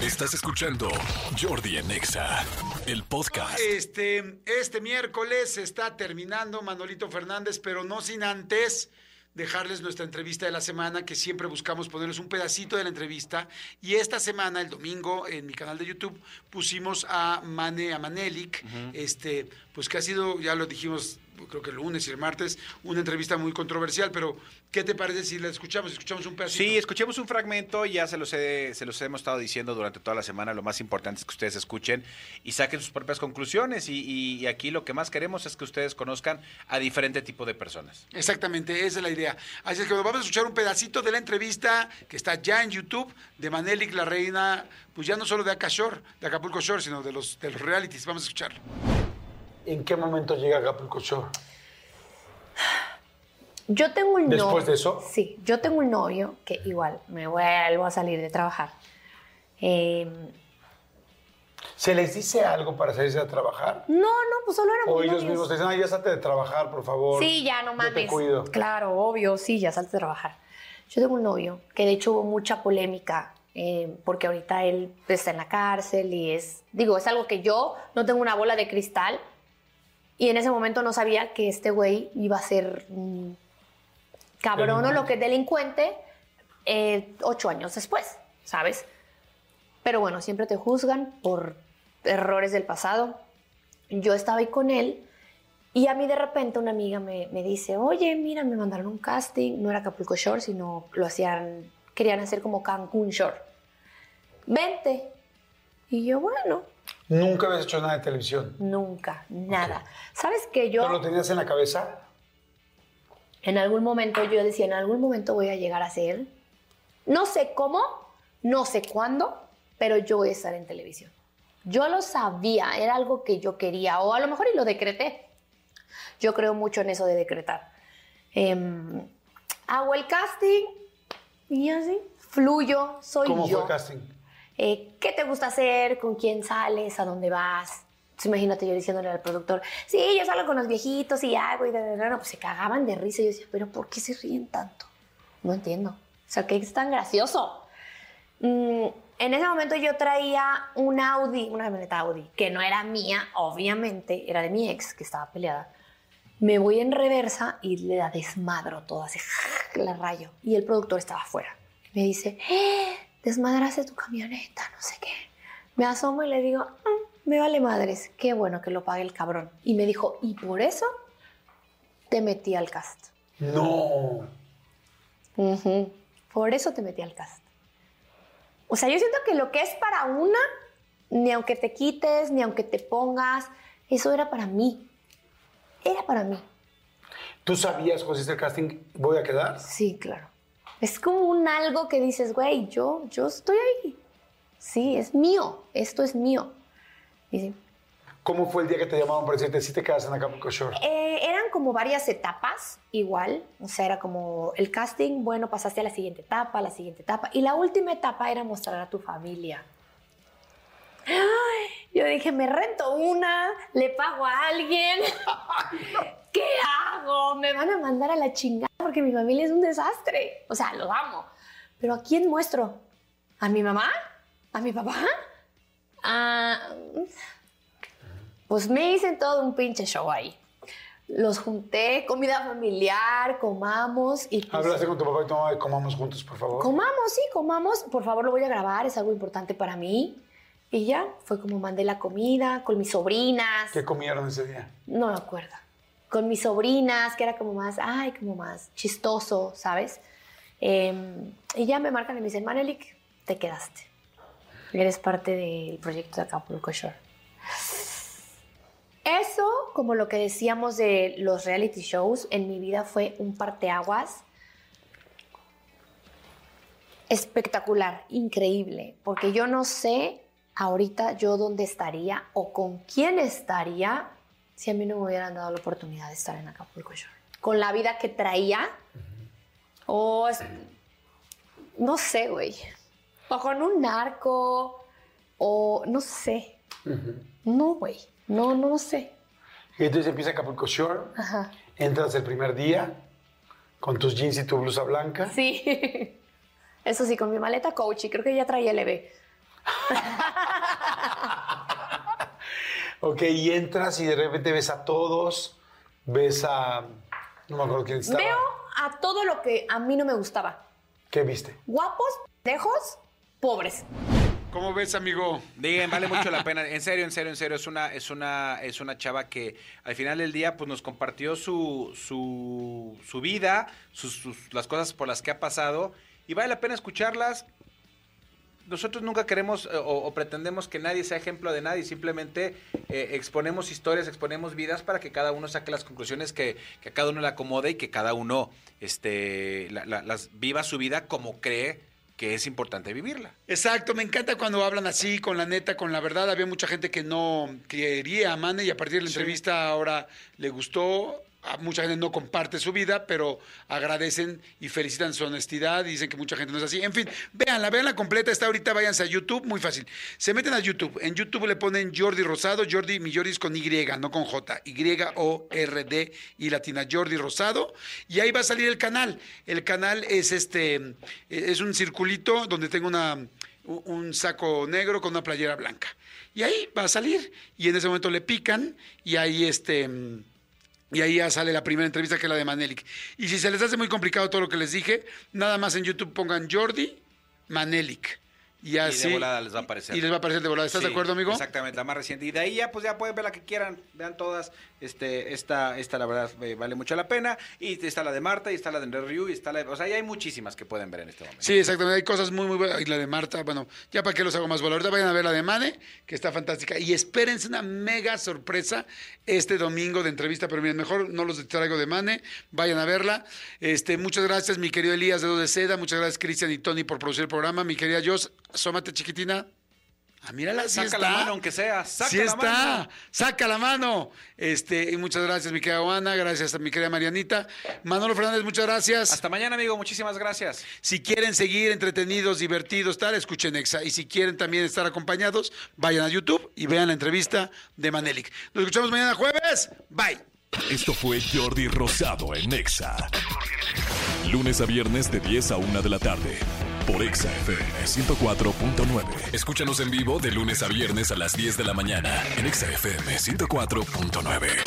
Estás escuchando Jordi en Exa, el podcast. Este, este miércoles se está terminando Manolito Fernández, pero no sin antes dejarles nuestra entrevista de la semana, que siempre buscamos ponerles un pedacito de la entrevista. Y esta semana, el domingo, en mi canal de YouTube, pusimos a Mane, a Manelik, este, pues que ha sido, ya lo dijimos, creo que el lunes y el martes, una entrevista muy controversial, pero ¿qué te parece si la escuchamos? Escuchamos un pedacito. Sí, escuchemos un fragmento, ya se los, he- se los hemos estado diciendo durante toda la semana, lo más importante es que ustedes escuchen y saquen sus propias conclusiones y, y- y aquí lo que más queremos es que ustedes conozcan a diferente tipo de personas. Exactamente, esa es la idea. Así es que vamos a escuchar un pedacito de la entrevista que está ya en YouTube de Manelik, la reina, pues ya no solo de Acashore, de Acapulco Shore, sino de los, de los realities. Vamos a escucharlo. ¿En qué momento llega Acapulco Shore? Yo tengo un novio. ¿Después de eso? Sí, yo tengo un novio que igual me vuelvo a salir de trabajar. Eh, ¿Se les dice algo para salirse a trabajar? no, no, pues solo éramos O ellos novios. mismos te dicen, ay, ya salte de trabajar, por favor. Sí, ya no Yo mames. te cuido. Claro, obvio, sí, ya salte de trabajar. Yo tengo un novio que de hecho hubo mucha polémica eh, porque ahorita él está en la cárcel y es, digo, es algo que yo no tengo una bola de cristal y en ese momento no sabía que este güey iba a ser mm, cabrón o lo que delincuente eh, ocho años después, ¿sabes? Pero bueno, siempre te juzgan por errores del pasado. Yo estaba ahí con él y a mí de repente una amiga me, me dice, oye, mira, me mandaron un casting, no era Acapulco Shore, sino lo hacían, querían hacer como Cancún Shore. Vente. Y yo, bueno, Nunca habías hecho nada de televisión. nunca, nada. ¿Sabes que yo... ¿No lo tenías en la cabeza? En algún momento yo decía, en algún momento voy a llegar a ser, no sé cómo, no sé cuándo, pero yo voy a estar en televisión. Yo lo sabía, era algo que yo quería, o a lo mejor y lo decreté. Yo creo mucho en eso de decretar. Em, hago el casting y así, fluyo, soy ¿Cómo yo. fue el casting? Eh, ¿Qué te gusta hacer? ¿Con quién sales? ¿A dónde vas? Entonces, imagínate yo diciéndole al productor, sí, yo salgo con los viejitos y hago y de, de, de, no, pues se cagaban de risa. Y yo decía, pero ¿por qué se ríen tanto? No entiendo. O sea, ¿qué es tan gracioso? Mm, en ese momento yo traía un Audi, una camioneta Audi, que no era mía, obviamente, era de mi ex, que estaba peleada. Me voy en reversa y le da desmadro todo, así, la rayo. Y el productor estaba afuera. Me dice, "Eh, desmadraste tu camioneta, no sé qué. Me asomo y le digo, "Ah, me vale madres, qué bueno que lo pague el cabrón. Y me dijo, ¿y por eso te metí al cast? No. Por eso te metí al cast. O sea, yo siento que lo que es para una, ni aunque te quites, ni aunque te pongas, eso era para mí. Era para mí. ¿Tú sabías hiciste el casting, voy a quedar? Sí, claro. Es como un algo que dices, güey, yo, yo estoy ahí. Sí, es mío. Esto es mío. Y. ¿Cómo fue el día que te llamaron para decirte si te quedas en Acapulco Shore? Eh, eran como varias etapas, igual. O sea, era como el casting, bueno, pasaste a la siguiente etapa, a la siguiente etapa. Y la última etapa era mostrar a tu familia. Ay, yo dije, me rento una, le pago a alguien. ¿Qué hago? Me van a mandar a la chingada porque mi familia es un desastre. O sea, lo amo. Pero ¿a quién muestro? ¿A mi mamá? ¿A mi papá? ¿A... Pues me hice todo un pinche show ahí. Los junté, comida familiar, comamos y pues, Hablaste con tu papá y tu mamá y comamos juntos, por favor. comamos, sí, comamos. Por favor, lo voy a grabar, es algo importante para mí. Y ya, fue como mandé la comida con mis sobrinas. ¿Qué comieron ese día? No me acuerdo. Con mis sobrinas, que era como más, ay, como más chistoso, ¿sabes? Eh, y ya me marcan y me dicen, Manelik, te quedaste. Eres parte del proyecto de Acapulco Shore. Eso, como lo que decíamos de los reality shows, en mi vida fue un parteaguas espectacular, increíble, porque yo no sé ahorita yo dónde estaría o con quién estaría si a mí no me hubieran dado la oportunidad de estar en Acapulco Shore. Con la vida que traía, o es- no sé, güey, o con un narco, o no sé. No, güey, no, no sé. Y entonces empieza Acapulco Shore, Ajá. entras el primer día con tus jeans y tu blusa blanca. Sí. Eso sí, con mi maleta coach y creo que ya traía LB. Ok, y entras y de repente ves a todos, ves a... No me acuerdo quién estaba. Veo a todo lo que a mí no me gustaba. ¿Qué viste? Guapos, lejos, pobres. ¿Cómo ves, amigo? Digan, vale mucho la pena. En serio, en serio, en serio. Es una, es una, es una chava que al final del día pues nos compartió su, su, su vida, sus, sus- las cosas por las que ha pasado. Y vale la pena escucharlas. Nosotros nunca queremos eh, o, o pretendemos que nadie sea ejemplo de nadie. Simplemente eh, exponemos historias, exponemos vidas para que cada uno saque las conclusiones que, que a cada uno le acomode y que cada uno este, la- la- las viva su vida como cree que es importante vivirla. Exacto, me encanta cuando hablan así, con la neta, con la verdad. Había mucha gente que no quería a Mane y a partir de la entrevista ahora le gustó. Mucha gente no comparte su vida, pero agradecen y felicitan su honestidad y dicen que mucha gente no es así. En fin, véanla, véanla completa. Está ahorita, váyanse a YouTube, muy fácil. Se meten a YouTube. En YouTube le ponen Jordi Rosado. Jordi, mi Jordi es con Y, no con J. Y-O-R-D y latina. Jordi Rosado. Y ahí va a salir el canal. El canal es este, es un circulito donde tengo una un saco negro con una playera blanca. Y ahí va a salir. Y en ese momento le pican y ahí este. Y ahí ya sale la primera entrevista que es la de Manelik. Y si se les hace muy complicado todo lo que les dije, nada más en YouTube pongan Jordi Manelik. Y así. de volada les va a aparecer. Y les va a aparecer de volada. ¿Estás de acuerdo, amigo? Exactamente, la más reciente. Y de ahí ya, pues ya pueden ver la que quieran, vean todas. Este, esta, esta la verdad eh, vale mucho la pena. Y está la de Marta, y está la de Review, y está la de- O sea, ya hay muchísimas que pueden ver en este momento. Sí, exactamente. Hay cosas muy, muy buenas. Y la de Marta, bueno, ya para qué los hago más bola. Ahorita vayan a ver la de Mane, que está fantástica. Y espérense una mega sorpresa este domingo de entrevista. Pero miren, mejor no los traigo de Mane. Vayan a verla. Este, muchas gracias, mi querido Elías de Dos de Seda. Muchas gracias, Cristian y Tony, por producir el programa. Mi querida Jos, asómate, chiquitina. Ah, mírala, sí Saca está. la mano, aunque sea. Saca sí la está, mano. saca la mano. Este, y muchas gracias, mi querida Juana, gracias a mi querida Marianita. Manolo Fernández, muchas gracias. Hasta mañana, amigo. Muchísimas gracias. Si quieren seguir entretenidos, divertidos, tal, escuchen Exa. Y si quieren también estar acompañados, vayan a YouTube y vean la entrevista de Manelik. Nos escuchamos mañana jueves. Bye. Esto fue Jordi Rosado en Exa. Lunes a viernes de 10 a 1 de la tarde. Por Exa FM 104.9. Escúchanos en vivo de lunes a viernes a las 10 de la mañana. En Exa FM 104.9.